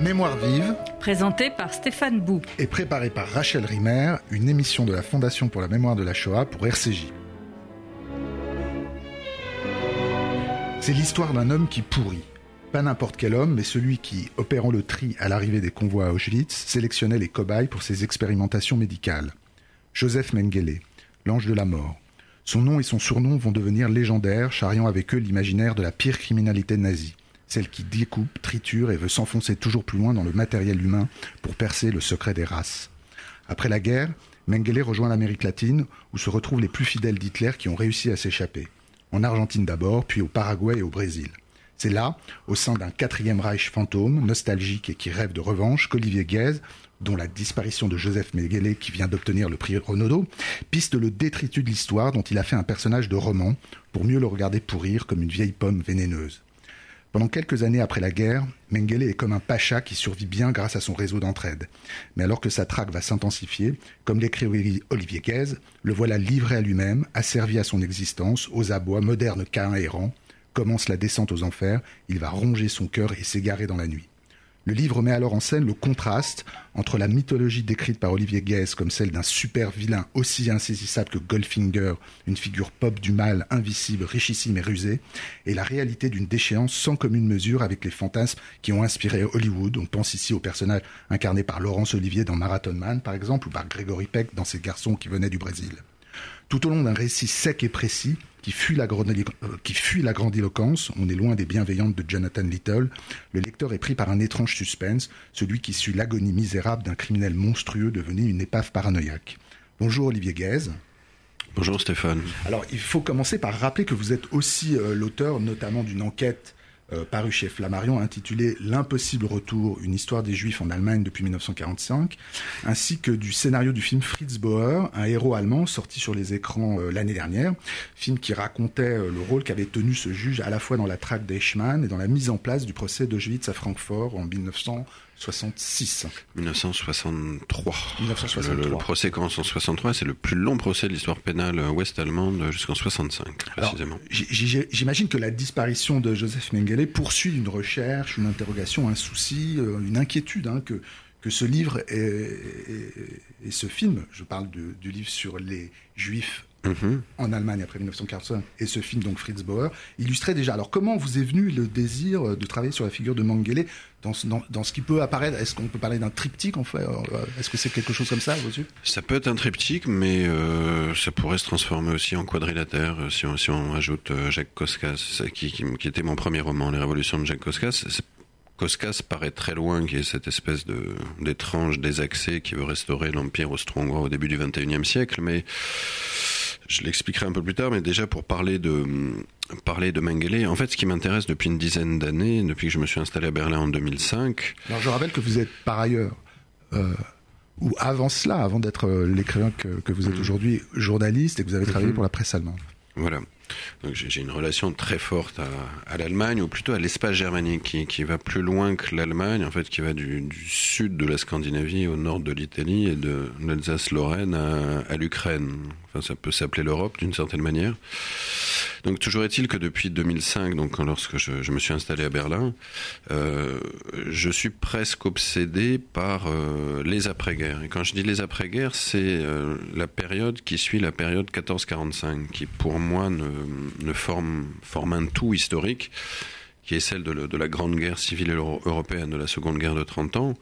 Mémoire vive, Présenté par Stéphane Bou. et préparée par Rachel Rimer, une émission de la Fondation pour la mémoire de la Shoah pour RCJ. C'est l'histoire d'un homme qui pourrit. Pas n'importe quel homme, mais celui qui, opérant le tri à l'arrivée des convois à Auschwitz, sélectionnait les cobayes pour ses expérimentations médicales. Joseph Mengele, l'ange de la mort. Son nom et son surnom vont devenir légendaires, charriant avec eux l'imaginaire de la pire criminalité nazie, celle qui découpe, triture et veut s'enfoncer toujours plus loin dans le matériel humain pour percer le secret des races. Après la guerre, Mengele rejoint l'Amérique latine, où se retrouvent les plus fidèles d'Hitler qui ont réussi à s'échapper. En Argentine d'abord, puis au Paraguay et au Brésil. C'est là, au sein d'un quatrième Reich fantôme, nostalgique et qui rêve de revanche, qu'Olivier Guèze, dont la disparition de Joseph Mengele, qui vient d'obtenir le prix Renaudot, piste le détritus de l'histoire dont il a fait un personnage de roman, pour mieux le regarder pourrir comme une vieille pomme vénéneuse. Pendant quelques années après la guerre, Mengele est comme un pacha qui survit bien grâce à son réseau d'entraide. Mais alors que sa traque va s'intensifier, comme l'écrit Olivier Guèze, le voilà livré à lui-même, asservi à son existence, aux abois, moderne qu'un errant. Commence la descente aux enfers, il va ronger son cœur et s'égarer dans la nuit. Le livre met alors en scène le contraste entre la mythologie décrite par Olivier Guès comme celle d'un super vilain aussi insaisissable que Goldfinger, une figure pop du mal, invisible, richissime et rusée, et la réalité d'une déchéance sans commune mesure avec les fantasmes qui ont inspiré Hollywood. On pense ici aux personnages incarnés par Laurence Olivier dans Marathon Man, par exemple, ou par Gregory Peck dans Ces garçons qui venaient du Brésil. Tout au long d'un récit sec et précis, qui fuit, la euh, qui fuit la grandiloquence, on est loin des bienveillantes de Jonathan Little, le lecteur est pris par un étrange suspense, celui qui suit l'agonie misérable d'un criminel monstrueux devenu une épave paranoïaque. Bonjour Olivier Guèze. Bonjour Stéphane. Alors il faut commencer par rappeler que vous êtes aussi euh, l'auteur notamment d'une enquête euh, parue chez Flammarion intitulée L'impossible retour, une histoire des Juifs en Allemagne depuis 1945, ainsi que du scénario du film Fritz Bauer, un héros allemand sorti sur les écrans euh, l'année dernière, film qui racontait euh, le rôle qu'avait tenu ce juge à la fois dans la traque d'Eichmann et dans la mise en place du procès d'Auschwitz à Francfort en 1966. 1963. 1963. Le, le procès commence en 63, c'est le plus long procès de l'histoire pénale ouest-allemande jusqu'en 65, Alors, précisément. J'imagine que la disparition de Joseph Mengele poursuit une recherche, une interrogation, un souci, euh, une inquiétude hein, que, que ce livre et, et- et ce film, je parle de- du livre sur les juifs Mhm. en Allemagne après 1945 et ce film donc Fritz Bauer illustrait déjà. Alors comment vous est venu le désir euh, de travailler sur la figure de Mengele dans, ce- dans, dans ce qui peut apparaître? Est-ce qu'on peut parler d'un triptyque en fait? Euh, Est-ce que c'est quelque chose comme ça vos yeux? Ça peut être un triptyque, mais euh, ça pourrait se transformer aussi en quadrilatère si on, si on ajoute Jacques Koskas, qui, qui, qui était mon premier roman, Les Révolutions de Jacques Koskas. Koskas paraît très loin, qui est cette espèce de d'étrange désaxé qui veut restaurer l'empire austro-hongrois au début du XXIe siècle, mais je l'expliquerai un peu plus tard. Mais déjà pour parler de parler de Mengele, en fait, ce qui m'intéresse depuis une dizaine d'années, depuis que je me suis installé à Berlin en 2005, Alors je rappelle que vous êtes par ailleurs, euh, ou avant cela, avant d'être euh, l'écrivain que, que vous êtes aujourd'hui, journaliste et que vous avez travaillé Mhm. pour la presse allemande. Voilà. Donc j'ai une relation très forte à, l'Allemagne, ou plutôt à l'espace germanique, qui, qui va plus loin que l'Allemagne, en fait, qui va du, du sud de la Scandinavie au nord de l'Italie et de l'Alsace-Lorraine à, à l'Ukraine. Enfin, ça peut s'appeler l'Europe d'une certaine manière. Donc toujours est-il que depuis 2005, donc quand- lorsque je, me suis installé à Berlin, euh, je suis presque obsédé par euh, les après-guerres. Et quand je dis les après-guerres, c'est euh, la période qui suit la période 14-45, qui pour moi ne, forme, un tout historique, qui est celle de, la grande guerre civile euro- européenne, de la seconde guerre de 30 ans.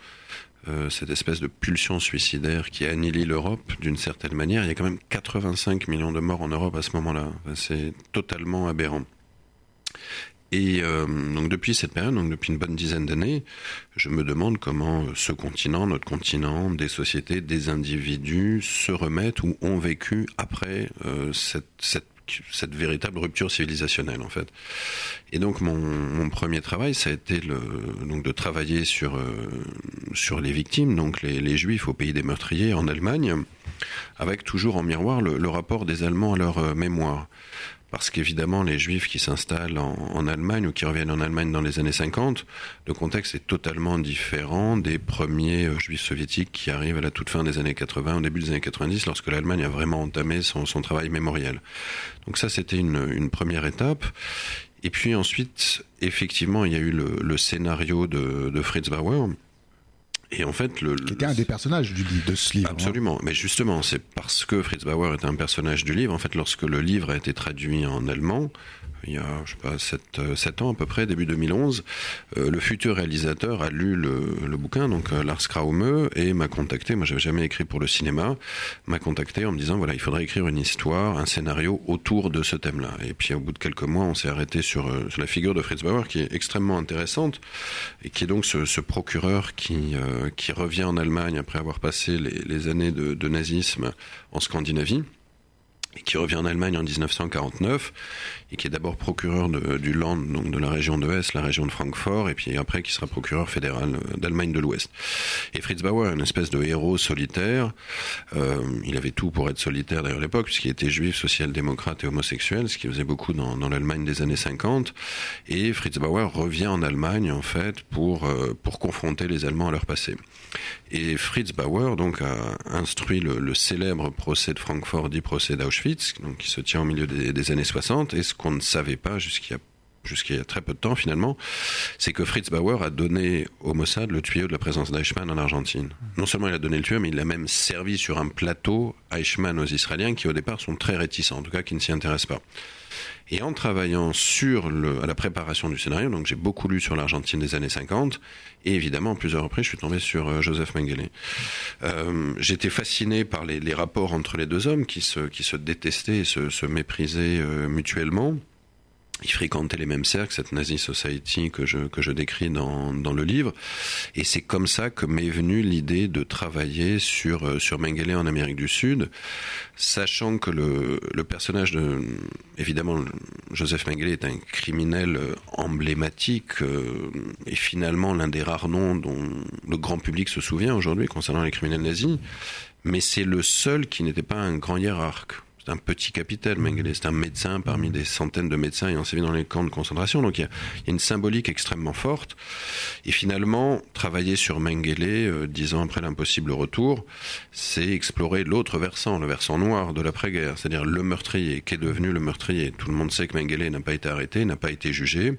Euh, cette espèce de pulsion suicidaire qui annihilie l'Europe d'une certaine manière. Il y a quand même 85 millions de morts en Europe à ce moment-là. C'est totalement aberrant. Et euh, donc depuis cette période, donc depuis une bonne dizaine d'années, je me demande comment ce continent, notre continent, des sociétés, des individus se remettent ou ont vécu après euh, cette, cette cette véritable rupture civilisationnelle en fait. Et donc mon, premier travail, ça a été le, donc de travailler sur euh, sur les victimes, donc les, juifs au pays des meurtriers en Allemagne, avec toujours en miroir le, le rapport des Allemands à leur euh, mémoire. Parce qu'évidemment, les juifs qui s'installent en, Allemagne ou qui reviennent en Allemagne dans les années 50, le contexte est totalement différent des premiers euh, juifs soviétiques qui arrivent à la toute fin des années 80, au début des années 90, lorsque l'Allemagne a vraiment entamé son, travail mémoriel. Donc ça, c'était une, première étape. Et puis ensuite, effectivement, il y a eu le, scénario de Fritz Bauer, Et en fait, le, qui était un des personnages du livre, de ce livre. Hein. Absolument. Mais justement, c'est parce que Fritz Bauer est un personnage du livre. En fait, lorsque le livre a été traduit en allemand, il y a, je sais pas, 7, 7 ans à peu près, début 2011, euh, le futur réalisateur a lu le, bouquin, donc euh, Lars Kraume, et m'a contacté, moi j'avais jamais écrit pour le cinéma, m'a contacté en me disant, voilà, il faudrait écrire une histoire, un scénario autour de ce thème-là. Et puis au bout de quelques mois, on s'est arrêté sur, euh, la figure de Fritz Bauer, qui est extrêmement intéressante, et qui est donc ce, procureur qui, euh, revient en Allemagne après avoir passé les, années de nazisme en Scandinavie et qui revient en Allemagne en 1949 et qui est d'abord procureur du Land, donc de la région de Hesse, la région de Francfort, et puis après qui sera procureur fédéral d'Allemagne de l'Ouest. Et Fritz Bauer, une espèce de héros solitaire, euh, il avait tout pour être solitaire d'ailleurs à l'époque, puisqu'il était juif, social-démocrate et homosexuel, ce qui faisait beaucoup dans, l'Allemagne des années 50. Et Fritz Bauer revient en Allemagne en fait pour euh, pour confronter les Allemands à leur passé. Et Fritz Bauer donc a instruit le célèbre procès de Francfort, dit procès d'Auschwitz, donc qui se tient au milieu des, années 60, et ce qu'on ne savait pas jusqu'il y très peu de temps finalement, c'est que Fritz Bauer a donné au Mossad le tuyau de la présence d'Eichmann en Argentine. Non seulement il a donné le tuyau, mais il a même servi sur un plateau Eichmann aux Israéliens qui au départ sont très réticents, en tout cas qui ne s'y intéressent pas. Et en travaillant sur le, à la préparation du scénario, donc j'ai beaucoup lu sur l'Argentine des années 50, et évidemment, à plusieurs reprises, je suis tombé sur euh, Joseph Mengele. Euh, J'étais fasciné par les, les, rapports entre les deux hommes qui se, qui se détestaient et se, se méprisaient euh, mutuellement il fréquentait les mêmes cercles, cette Nazi Society que je, que je décris dans, dans le livre. Et c'est comme ça que m'est venue l'idée de travailler sur, sur Mengele en Amérique du Sud, sachant que le, le personnage de, évidemment, Joseph Mengele est un criminel emblématique euh, et finalement l'un des rares noms dont le grand public se souvient aujourd'hui concernant les criminels nazis. Mais c'est le seul qui n'était pas un grand hiérarque un petit capitaine, Mengele. C'est un médecin parmi des centaines de médecins ayant sévi dans les camps de concentration. Donc il y, a, il y a une symbolique extrêmement forte. Et finalement, travailler sur Mengele, euh, dix ans après l'impossible retour, c'est explorer l'autre versant, le versant noir de l'après-guerre, c'est-à-dire le meurtrier, qu'est devenu le meurtrier. Tout le monde sait que Mengele n'a pas été arrêté, n'a pas été jugé.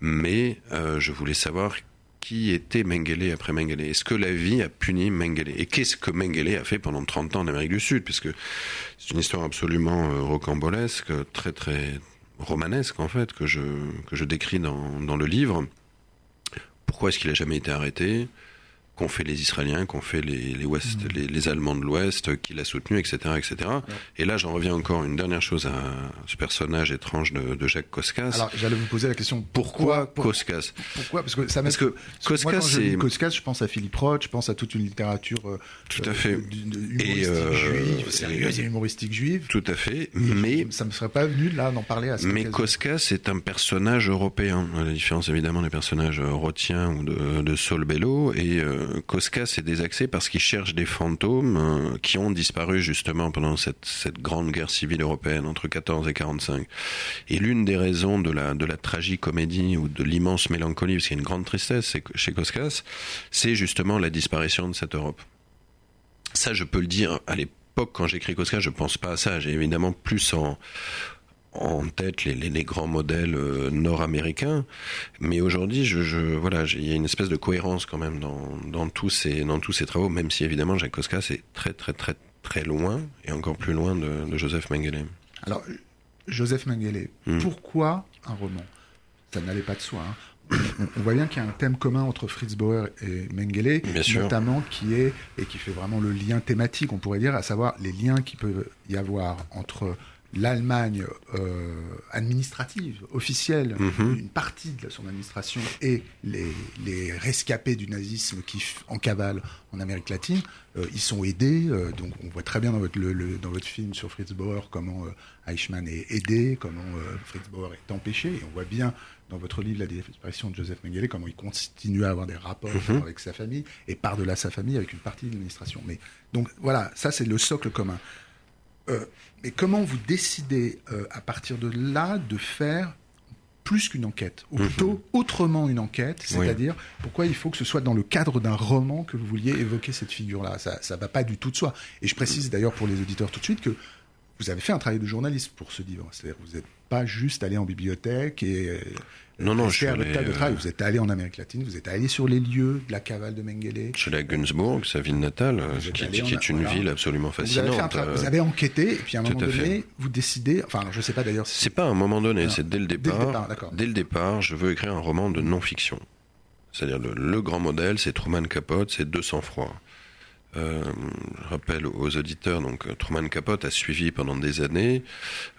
Mais euh, je voulais savoir qui était Mengele après Mengele? Est-ce que la vie a puni Mengele? Et qu'est-ce que Mengele a fait pendant 30 ans en Amérique du Sud? Puisque c'est une histoire absolument euh, rocambolesque, très très romanesque en fait, que je, que je décris dans, dans le livre. Pourquoi est-ce qu'il a jamais été arrêté? Qu'ont fait les Israéliens, qu'ont fait les, les, Ouest, mmh. les, les, Allemands de l'Ouest, qui l'a soutenu, etc., etc. Ouais. Et là, j'en reviens encore une dernière chose à ce personnage étrange de, de Jacques Koskas. Alors, j'allais vous poser la question pourquoi, pourquoi Koskas Pourquoi? Parce que ça parce que Koskas, c'est Koskas, je pense à Philippe Roth, je pense à toute une littérature euh, tout à fait humoristique et euh, juive, sérieuse et humoristique juive. Tout à fait, mais ça me serait pas venu là d'en parler à ce Mais Koskas est un personnage européen, à la différence évidemment des personnages rothiens ou de, de Saul Bellow et euh, Koskas est désaxé parce qu'il cherche des fantômes euh, qui ont disparu justement pendant cette, grande guerre civile européenne entre 14 et 45. Et l'une des raisons de la, de la tragicomédie ou de l'immense mélancolie, parce qu'il y a une grande tristesse chez Koskas, c'est justement la disparition de cette Europe. Ça, je peux le dire à l'époque quand j'écris Koskas, je pense pas à ça. J'ai évidemment plus en en tête les, les, les grands modèles euh, nord-américains, mais aujourd'hui, je, je, voilà, il y a une espèce de cohérence quand même dans, dans, tous ces, dans tous ces travaux, même si évidemment Jacques Koskas est très très très très loin et encore plus loin de, de Joseph Mengele. Alors, Joseph Mengele, hmm. pourquoi un roman? Ça n'allait pas de soi. Hein on voit bien qu'il y a un thème commun entre Fritz Bauer et Mengele, notamment qui est et qui fait vraiment le lien thématique, on pourrait dire, à savoir les liens qui peuvent y avoir entre l'Allemagne euh, administrative, officielle, -hmm. une partie de son administration et les, les rescapés du nazisme qui en cavale en Amérique latine, euh, ils sont aidés. Euh, donc on voit très bien dans votre, le, le, dans votre film sur Fritz Bauer comment Eichmann est aidé, comment Fritz Bauer est empêché. Et on voit bien dans votre livre La disparition de Joseph Mengele comment il continue à avoir des rapports -hmm. avec sa famille et par-delà sa famille avec une partie de l'administration. Mais donc voilà, ça c'est le socle commun. Euh, mais comment vous décidez euh, à partir de là de faire plus qu'une enquête, ou plutôt mm -hmm. autrement une enquête, c'est-à-dire oui. pourquoi il faut que ce soit dans le cadre d'un roman que vous vouliez évoquer cette figure-là? Ça ne va pas du tout de soi. Et je précise d'ailleurs pour les auditeurs tout de suite que vous avez fait un travail de journaliste pour ce livre. C'est-à-dire que vous n'êtes pas juste allé en bibliothèque et euh, non, non, je suis allé, de travail. Vous êtes allé en Amérique latine, vous êtes allé sur les lieux de la cavale de Mengele. Je suis allé à Günzburg, sa ville natale, qui, est une ville absolument fascinante. Vous avez, enquêté, et puis à un moment donné, vous décidez, enfin, je ne sais pas d'ailleurs si... C'est pas à un moment donné, c'est dès le départ. Dès le départ, dès le départ, je veux écrire un roman de non-fiction. C'est-à-dire le, le, grand modèle, c'est Truman Capote, c'est 200 froid. Euh, je rappelle aux auditeurs, donc Truman Capote a suivi pendant des années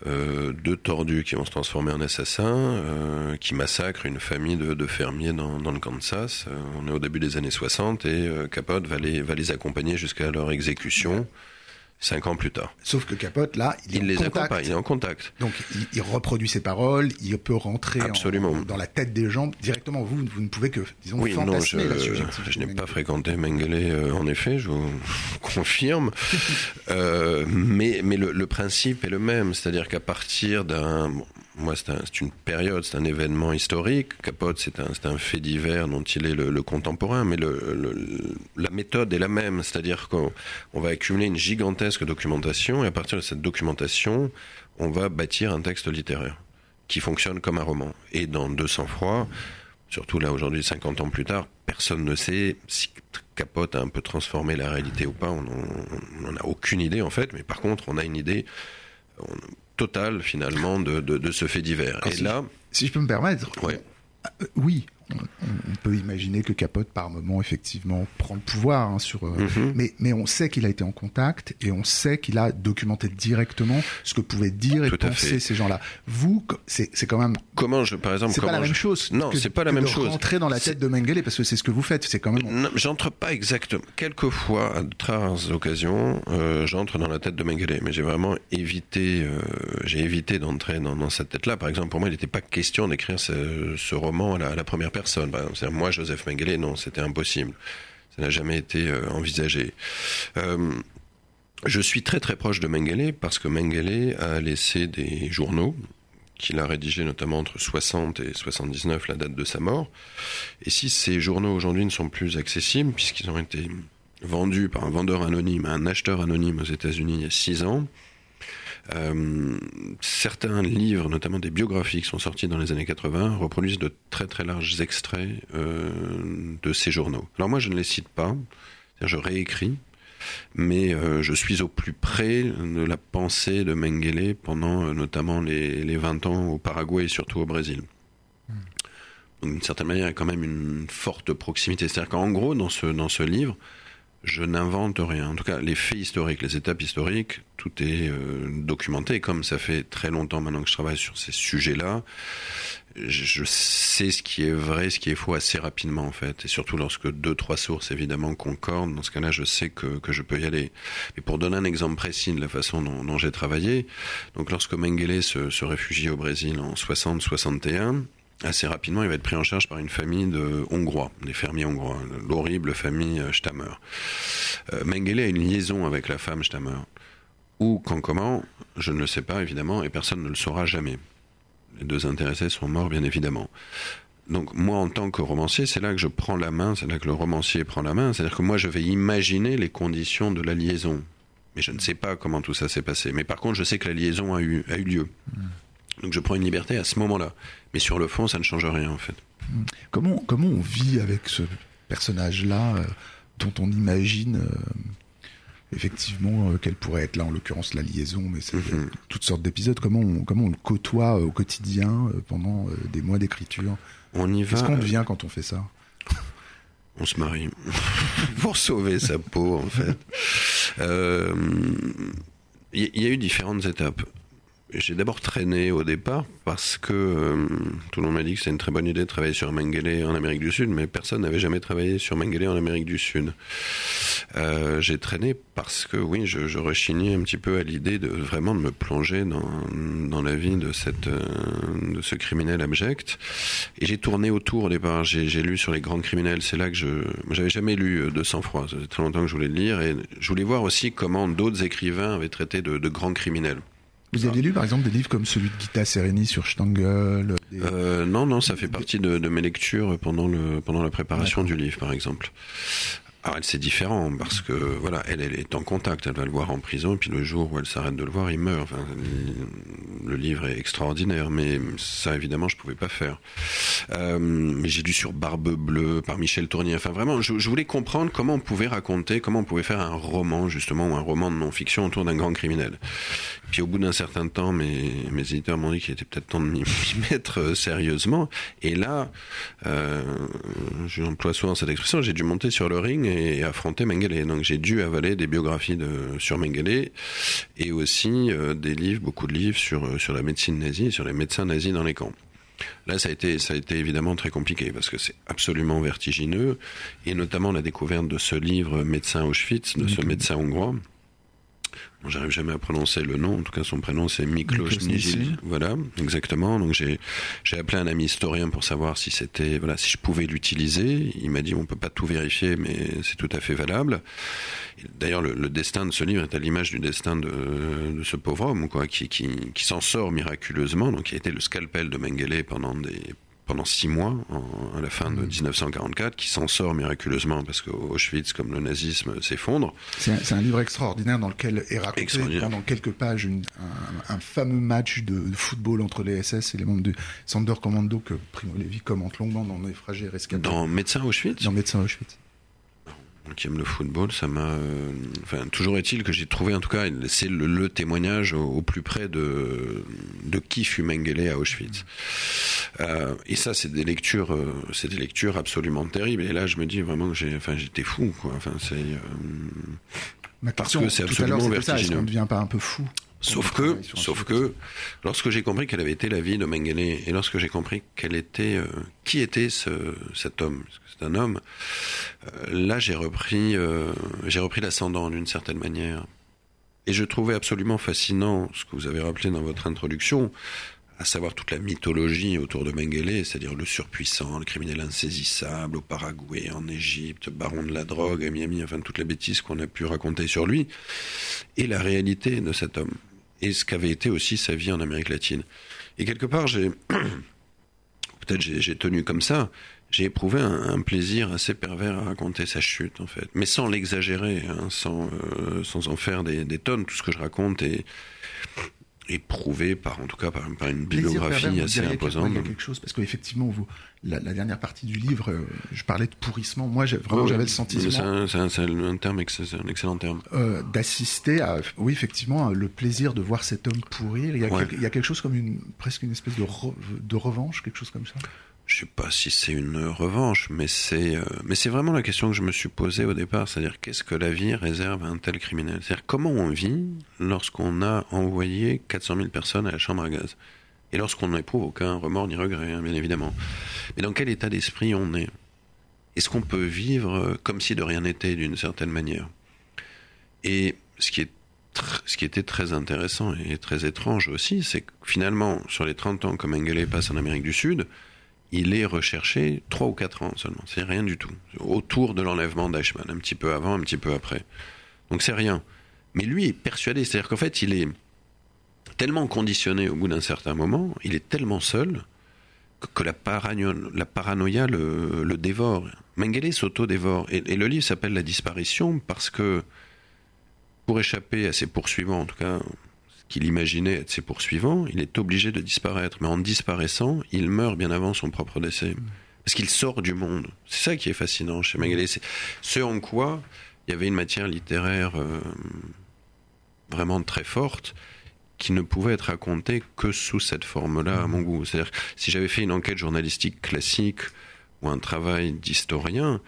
euh, deux tordus qui vont se transformer en assassins, euh, qui massacrent une famille de, fermiers dans, le Kansas. Euh, on est au début des années 60 et euh, Capote va les accompagner jusqu'à leur exécution cinq ans plus tard. Sauf que Capote, là, il, il les contact. accompagne, il est en contact. Donc, il, il reproduit ses paroles, il peut rentrer Absolument. En, dans la tête des gens directement. Vous, vous ne pouvez que, disons, oui, fantasmer non, je, la. Je n'ai pas fréquenté Mengele, euh, en effet, je vous confirme. euh, mais mais le, le, principe est le même, c'est-à-dire qu'à partir d'un moi, c'est un, une période, c'est un événement historique. Capote, c'est un, fait divers dont il est le, contemporain, mais la méthode est la même. C'est-à-dire qu'on va accumuler une gigantesque documentation, et à partir de cette documentation, on va bâtir un texte littéraire qui fonctionne comme un roman. Et dans 200 froid, surtout là aujourd'hui, 50 ans plus tard, personne ne sait si Capote a un peu transformé la réalité ou pas. On n'en a aucune idée en fait, mais par contre, on a une idée. Total finalement de, de, de, ce fait divers. Et si là, je, si je peux me permettre, ouais. euh, oui, on, peut imaginer que Capote, par moment, effectivement, prend le pouvoir hein, sur. Euh, Mhm. mm -hmm. mais, mais on sait qu'il a été en contact et on sait qu'il a documenté directement ce que pouvaient dire et Tout penser fait. ces gens-là. Vous, c'est quand même. Comment je, par exemple, c'est pas la même chose. Non, c'est pas la même de chose. Rentrer dans la tête de Mengele parce que c'est ce que vous faites. C'est quand même. J'entre pas exactement. Quelquefois, à de très rares occasions, euh, j'entre dans la tête de Mengele, mais j'ai vraiment évité. Euh, j'ai évité d'entrer dans, dans, cette tête-là. Par exemple, pour moi, il n'était pas question d'écrire ce, ce, roman à la, à la, première personne. Exemple, moi, Joseph Mengele, non, c'était impossible. Ça n'a jamais été euh, envisagé. Euh, je suis très très proche de Mengele parce que Mengele a laissé des journaux qu'il a rédigés notamment entre 60 et 79, la date de sa mort. Et si ces journaux aujourd'hui ne sont plus accessibles, puisqu'ils ont été vendus par un vendeur anonyme à un acheteur anonyme aux États-Unis il y a six ans, euh, certains livres, notamment des biographies qui sont sortis dans les années 80, reproduisent de très très larges extraits euh, de ces journaux. Alors moi je ne les cite pas, je réécris, mais euh, je suis au plus près de la pensée de Mengele pendant notamment les, les 20 ans au Paraguay et surtout au Brésil. Donc d'une certaine manière, il y a quand même une forte proximité. C'est-à-dire qu'en gros, dans ce, dans ce livre, je n'invente rien. En tout cas, les faits historiques, les étapes historiques, tout est euh, documenté. Comme ça fait très longtemps maintenant que je travaille sur ces sujets-là, je, je, sais ce qui est vrai, ce qui est faux assez rapidement en fait. Et surtout lorsque deux, trois sources évidemment concordent, dans ce cas-là, je sais que, que je peux y aller. Mais pour donner un exemple précis de la façon dont, dont j'ai travaillé, donc lorsque Mengele se, se réfugie au Brésil en 60-61, assez rapidement, il va être pris en charge par une famille de Hongrois, des fermiers hongrois, l'horrible famille Stammer. Euh, Mengele a une liaison avec la femme Stammer. Où, quand, comment, je ne le sais pas évidemment, et personne ne le saura jamais. Les deux intéressés sont morts, bien évidemment. Donc moi, en tant que romancier, c'est là que je prends la main, c'est là que le romancier prend la main, c'est-à-dire que moi, je vais imaginer les conditions de la liaison. Mais je ne sais pas comment tout ça s'est passé. Mais par contre, je sais que la liaison a eu, lieu. Mmh. Donc je prends une liberté à ce moment-là. Mais sur le fond, ça ne change rien en fait. Comment, comment on vit avec ce personnage-là euh, dont on imagine euh, effectivement euh, quelle pourrait être là, en l'occurrence la liaison, mais c'est Mhm. mm -hmm. toutes sortes d'épisodes. Comment on, comment on le côtoie au quotidien pendant des mois d'écriture? On y va. Qu'est-ce qu'on devient quand on fait ça? On se marie pour sauver sa peau en fait. Il y, y, a eu différentes étapes j'ai d'abord traîné au départ parce que euh, tout le monde m'a dit que c'était une très bonne idée de travailler sur Mengele en Amérique du Sud, mais personne n'avait jamais travaillé sur Mengele en Amérique du Sud. Euh, j'ai traîné parce que oui, je, je rechignais un petit peu à l'idée de vraiment de me plonger dans, dans la vie de cette euh, de ce criminel abject. Et j'ai tourné autour au départ. J'ai lu sur les grands criminels. C'est là que je j'avais jamais lu de sang-froid. Ça faisait très longtemps que je voulais le lire et je voulais voir aussi comment d'autres écrivains avaient traité de, de grands criminels. Vous avez lu par exemple des livres comme celui de Gita Sereni sur Stangl euh, Non, non, ça fait partie de, mes lectures pendant, le, pendant la préparation du livre, par exemple. Alors elle c'est différent parce que voilà elle elle est en contact elle va le voir en prison et puis le jour où elle s'arrête de le voir il meurt. Enfin le livre est extraordinaire mais ça évidemment je pouvais pas faire. Euh, j'ai lu sur Barbe Bleue par Michel Tournier. Enfin vraiment je, voulais comprendre comment on pouvait raconter comment on pouvait faire un roman justement ou un roman de non-fiction autour d'un grand criminel puis au bout d'un certain temps mes, mes éditeurs m'ont dit qu'il était peut-être temps de m'y mettre euh, sérieusement et là euh, j'emploie souvent cette expression j'ai dû monter sur le ring et affronter Mengele. Donc j'ai dû avaler des biographies de, sur Mengele et aussi euh, des livres, beaucoup de livres sur, euh, sur la médecine nazie, sur les médecins nazis dans les camps. Là, ça a été, ça a été évidemment très compliqué parce que c'est absolument vertigineux et notamment la découverte de ce livre Médecin Auschwitz, de ce médecin hongrois J'arrive jamais à prononcer le nom. En tout cas, son prénom c'est Miklos Nigil. Voilà, exactement. Donc j'ai appelé un ami historien pour savoir si c'était voilà si je pouvais l'utiliser. Il m'a dit on peut pas tout vérifier, mais c'est tout à fait valable. D'ailleurs, le, le, destin de ce livre est à l'image du destin de, de, ce pauvre homme, quoi, qui qui, qui s'en sort miraculeusement. Donc, il a été le scalpel de Mengele pendant des pendant six mois, en, à la fin de 1944, qui s'en sort miraculeusement parce qu'Auschwitz, comme le nazisme, s'effondre. C'est un, un, livre extraordinaire dans lequel est raconté pendant quelques pages une, un, un, fameux match de, football entre les SS et les membres du Sonder Commando que Primo Levi commente longuement dans Naufragé et Rescapé. Dans Médecin Auschwitz? Dans Médecin Auschwitz qui aime le football, ça m'a. Euh, enfin, toujours est-il que j'ai trouvé, en tout cas, c'est le, le, témoignage au, au, plus près de de qui fut Mengele à Auschwitz. Euh, et ça, c'est des lectures, euh, c'est des lectures absolument terribles. Et là, je me dis vraiment que j'ai, enfin, j'étais fou, quoi. Enfin, c'est Ma parce que c'est absolument vertigineux. Ça, on ne devient pas un peu fou? Sauf que, sauf que, lorsque j'ai compris quelle avait été la vie de Mengele et lorsque j'ai compris quelle était, euh, qui était ce, cet homme, parce que c'est un homme, euh, là j'ai repris, euh, j'ai repris l'ascendant d'une certaine manière. Et je trouvais absolument fascinant ce que vous avez rappelé dans votre introduction, à savoir toute la mythologie autour de Mengele, c'est-à-dire le surpuissant, le criminel insaisissable au Paraguay, en Égypte, baron de la drogue à Miami, enfin toute la bêtise qu'on a pu raconter sur lui, et la réalité de cet homme et ce qu'avait été aussi sa vie en Amérique latine. Et quelque part, j'ai peut-être j'ai tenu comme ça, j'ai éprouvé un, plaisir assez pervers à raconter sa chute en fait, mais sans l'exagérer, hein, sans euh, sans en faire des, des, tonnes. Tout ce que je raconte est éprouvé par en tout cas par, par une bibliographie pervers, assez imposante. Il y a quelque chose parce qu'effectivement vous la, la, dernière partie du livre, euh, je parlais de pourrissement. Moi, vraiment, oh, j'avais le sentiment. C'est un, un, un, terme, un excellent terme. Euh, D'assister à, oui, effectivement, le plaisir de voir cet homme pourrir. Il y a, ouais. il y a quelque chose comme une, presque une espèce de, re, de revanche, quelque chose comme ça. Je sais pas si c'est une revanche, mais c'est, euh, mais c'est vraiment la question que je me suis posée au départ, c'est-à-dire qu'est-ce que la vie réserve à un tel criminel? C'est-à-dire comment on vit lorsqu'on a envoyé 400 000 personnes à la chambre à gaz? Et lorsqu'on n'éprouve aucun remords ni regret, hein, bien évidemment. Mais dans quel état d'esprit on est? Est-ce qu'on peut vivre comme si de rien n'était d'une certaine manière? Et ce qui, ce qui était très intéressant et très étrange aussi, c'est que finalement, sur les 30 ans que Mengele passe en Amérique du Sud, il est recherché 3 ou 4 ans seulement. C'est rien du tout. Autour de l'enlèvement d'Eichmann, un petit peu avant, un petit peu après. Donc c'est rien. Mais lui est persuadé, c'est-à-dire qu'en fait, il est tellement conditionné au bout d'un certain moment, il est tellement seul que, la, parano la, paranoïa le, dévore. Mengele s'auto-dévore. Et, le livre s'appelle La disparition parce que pour échapper à ses poursuivants, en tout cas qu'il imaginait être ses poursuivants, il est obligé de disparaître. Mais en disparaissant, il meurt bien avant son propre décès. Parce qu'il sort du monde. C'est ça qui est fascinant chez Mengele. C'est ce en quoi il y avait une matière littéraire euh, vraiment très forte qui ne pouvait être raconté que sous cette forme-là, à mon goût. C'est-à-dire, si j'avais fait une enquête journalistique classique ou un travail d'historien,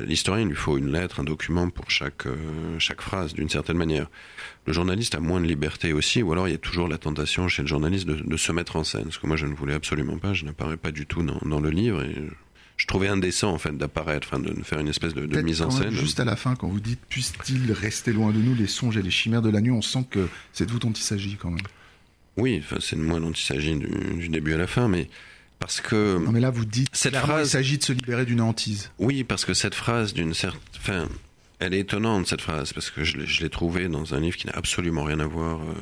l'historien, il lui faut une lettre, un document pour chaque, euh, chaque phrase, d'une certaine manière. Le journaliste a moins de liberté aussi, ou alors il y a toujours la tentation chez le journaliste de, de se mettre en scène, ce que moi je ne voulais absolument pas, je n'apparais pas du tout dans, dans le livre, et je trouvais indécent en fait d'apparaître, enfin de faire une espèce de, de mise en scène. Juste à la fin, quand vous dites puisse-t-il rester loin de nous les songes et les chimères de la nuit, on sent que c'est de vous dont il s'agit quand même. Oui, enfin, c'est de moi dont il s'agit du, du, début à la fin, mais parce que non mais là vous dites cette phrase, il s'agit de se libérer d'une hantise. Oui, parce que cette phrase d'une certaine, enfin, elle est étonnante cette phrase parce que je l'ai trouvée dans un livre qui n'a absolument rien à voir euh,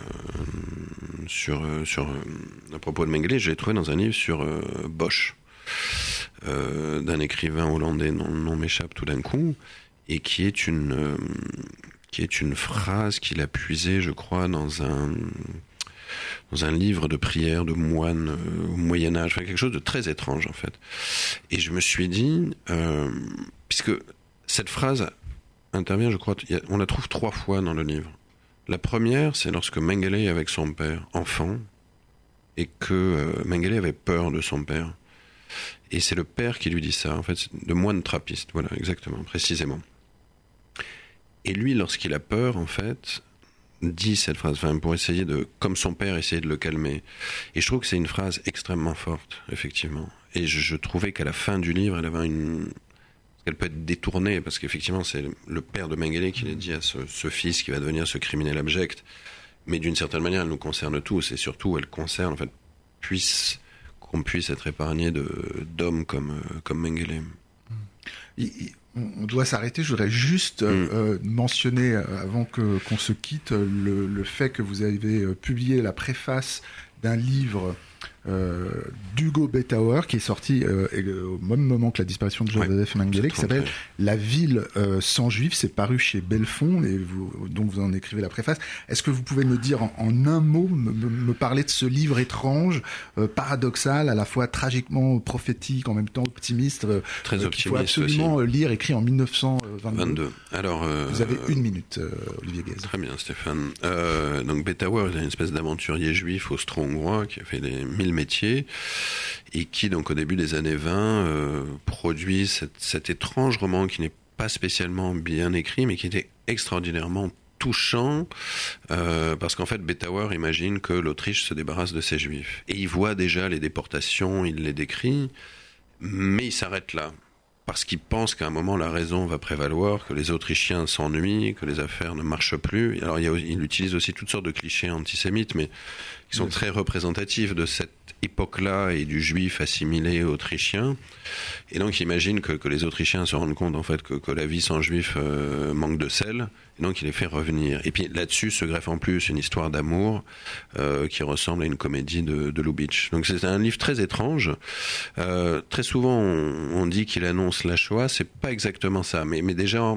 sur sur euh, à propos de Mengele. Je l'ai trouvée dans un livre sur euh, Bosch euh, d'un écrivain hollandais dont le nom m'échappe tout d'un coup. et qui est une euh, qui est une phrase qu'il a puisée, je crois, dans un dans un livre de prière de moine euh, au Moyen Âge, enfin quelque chose de très étrange en fait. Et je me suis dit, euh, puisque cette phrase intervient, je crois, on la trouve trois fois dans le livre. La première, c'est lorsque Mengele est avec son père, enfant, et que euh, Mengele avait peur de son père. Et c'est le père qui lui dit ça, en fait, de moine trappiste, voilà, exactement, précisément. Et lui, lorsqu'il a peur, en fait, dit cette phrase, enfin, pour essayer de, comme son père, essayer de le calmer. Et je trouve que c'est une phrase extrêmement forte, effectivement. Et je, trouvais qu'à la fin du livre, elle avait une, elle peut être détournée, parce qu'effectivement, c'est le père de Mengele qui l'a dit à ce, fils qui va devenir ce criminel abject. Mais d'une certaine manière, elle nous concerne tous, et surtout, elle concerne, en fait, puisse, qu'on puisse être épargné d'hommes comme, comme Mengele on doit s'arrêter. Je voudrais juste euh, mm. euh, mentionner, euh, avant que qu'on se quitte, le, le, fait que vous avez publié la préface d'un livre euh, d'Hugo Betauer qui est sorti euh, au même moment que la disparition de Joseph Mengele qui s'appelle La ville euh, sans juifs. C'est paru chez Belfond et vous, donc vous en écrivez la préface. Est-ce que vous pouvez me dire en, un mot me, parler de ce livre étrange paradoxal à la fois tragiquement prophétique en même temps optimiste très optimiste qu'il faut absolument lire écrit en 1922 alors vous avez une minute Olivier Guez très bien Stéphane. Donc Betauer est une espèce d'aventurier juif austro-hongrois qui a fait des mille métiers et qui donc au début des années 20 euh, produit cet, étrange roman qui n'est pas spécialement bien écrit mais qui était extraordinairement touchant euh, parce qu'en fait Betauer imagine que l'Autriche se débarrasse de ses juifs et il voit déjà les déportations, il les décrit mais il s'arrête là parce qu'il pense qu'à un moment la raison va prévaloir, que les Autrichiens s'ennuient, que les affaires ne marchent plus. Alors il, il utilise aussi toutes sortes de clichés antisémites, mais qui sont très représentatifs de cette époque-là et du juif assimilé autrichien. Et donc, il imagine que, que, les Autrichiens se rendent compte en fait que, que la vie sans juif euh, manque de sel. Et donc, il les fait revenir. Et puis là-dessus se greffe en plus une histoire d'amour euh, qui ressemble à une comédie de, Lubitsch. Donc, c'est un livre très étrange. Euh, très souvent, on, dit qu'il annonce la Shoah. C'est pas exactement ça, mais, mais déjà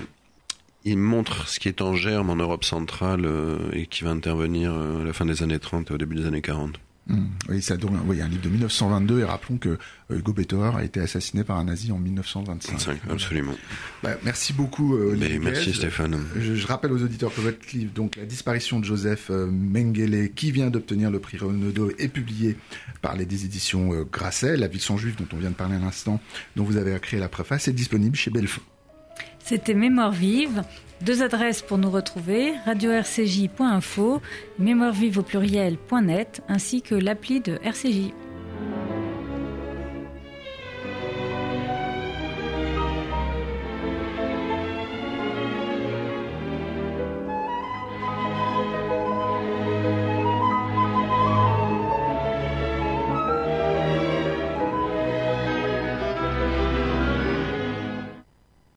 il montre ce qui est en germe en Europe centrale et qui va intervenir à la fin des années 30 et au début des années 40. Hmm. Oui, ça donc, oui, un livre de 1922 et rappelons que euh, Hugo Betauer a été assassiné par un nazi en 1925. absolument. Bah, merci beaucoup. Olivier merci Stéphane. Je, rappelle aux auditeurs que votre livre, donc la disparition de Joseph Mengele, qui vient d'obtenir le prix Renaudot, est publié par les éditions Grasset, La ville sans juif dont on vient de parler à l'instant, dont vous avez créé la préface, est disponible chez Belfond. C'était Mémoire vive. Deux adresses pour nous retrouver, radio-rcj.info, mémoirevive au pluriel.net, ainsi que l'appli de RCJ.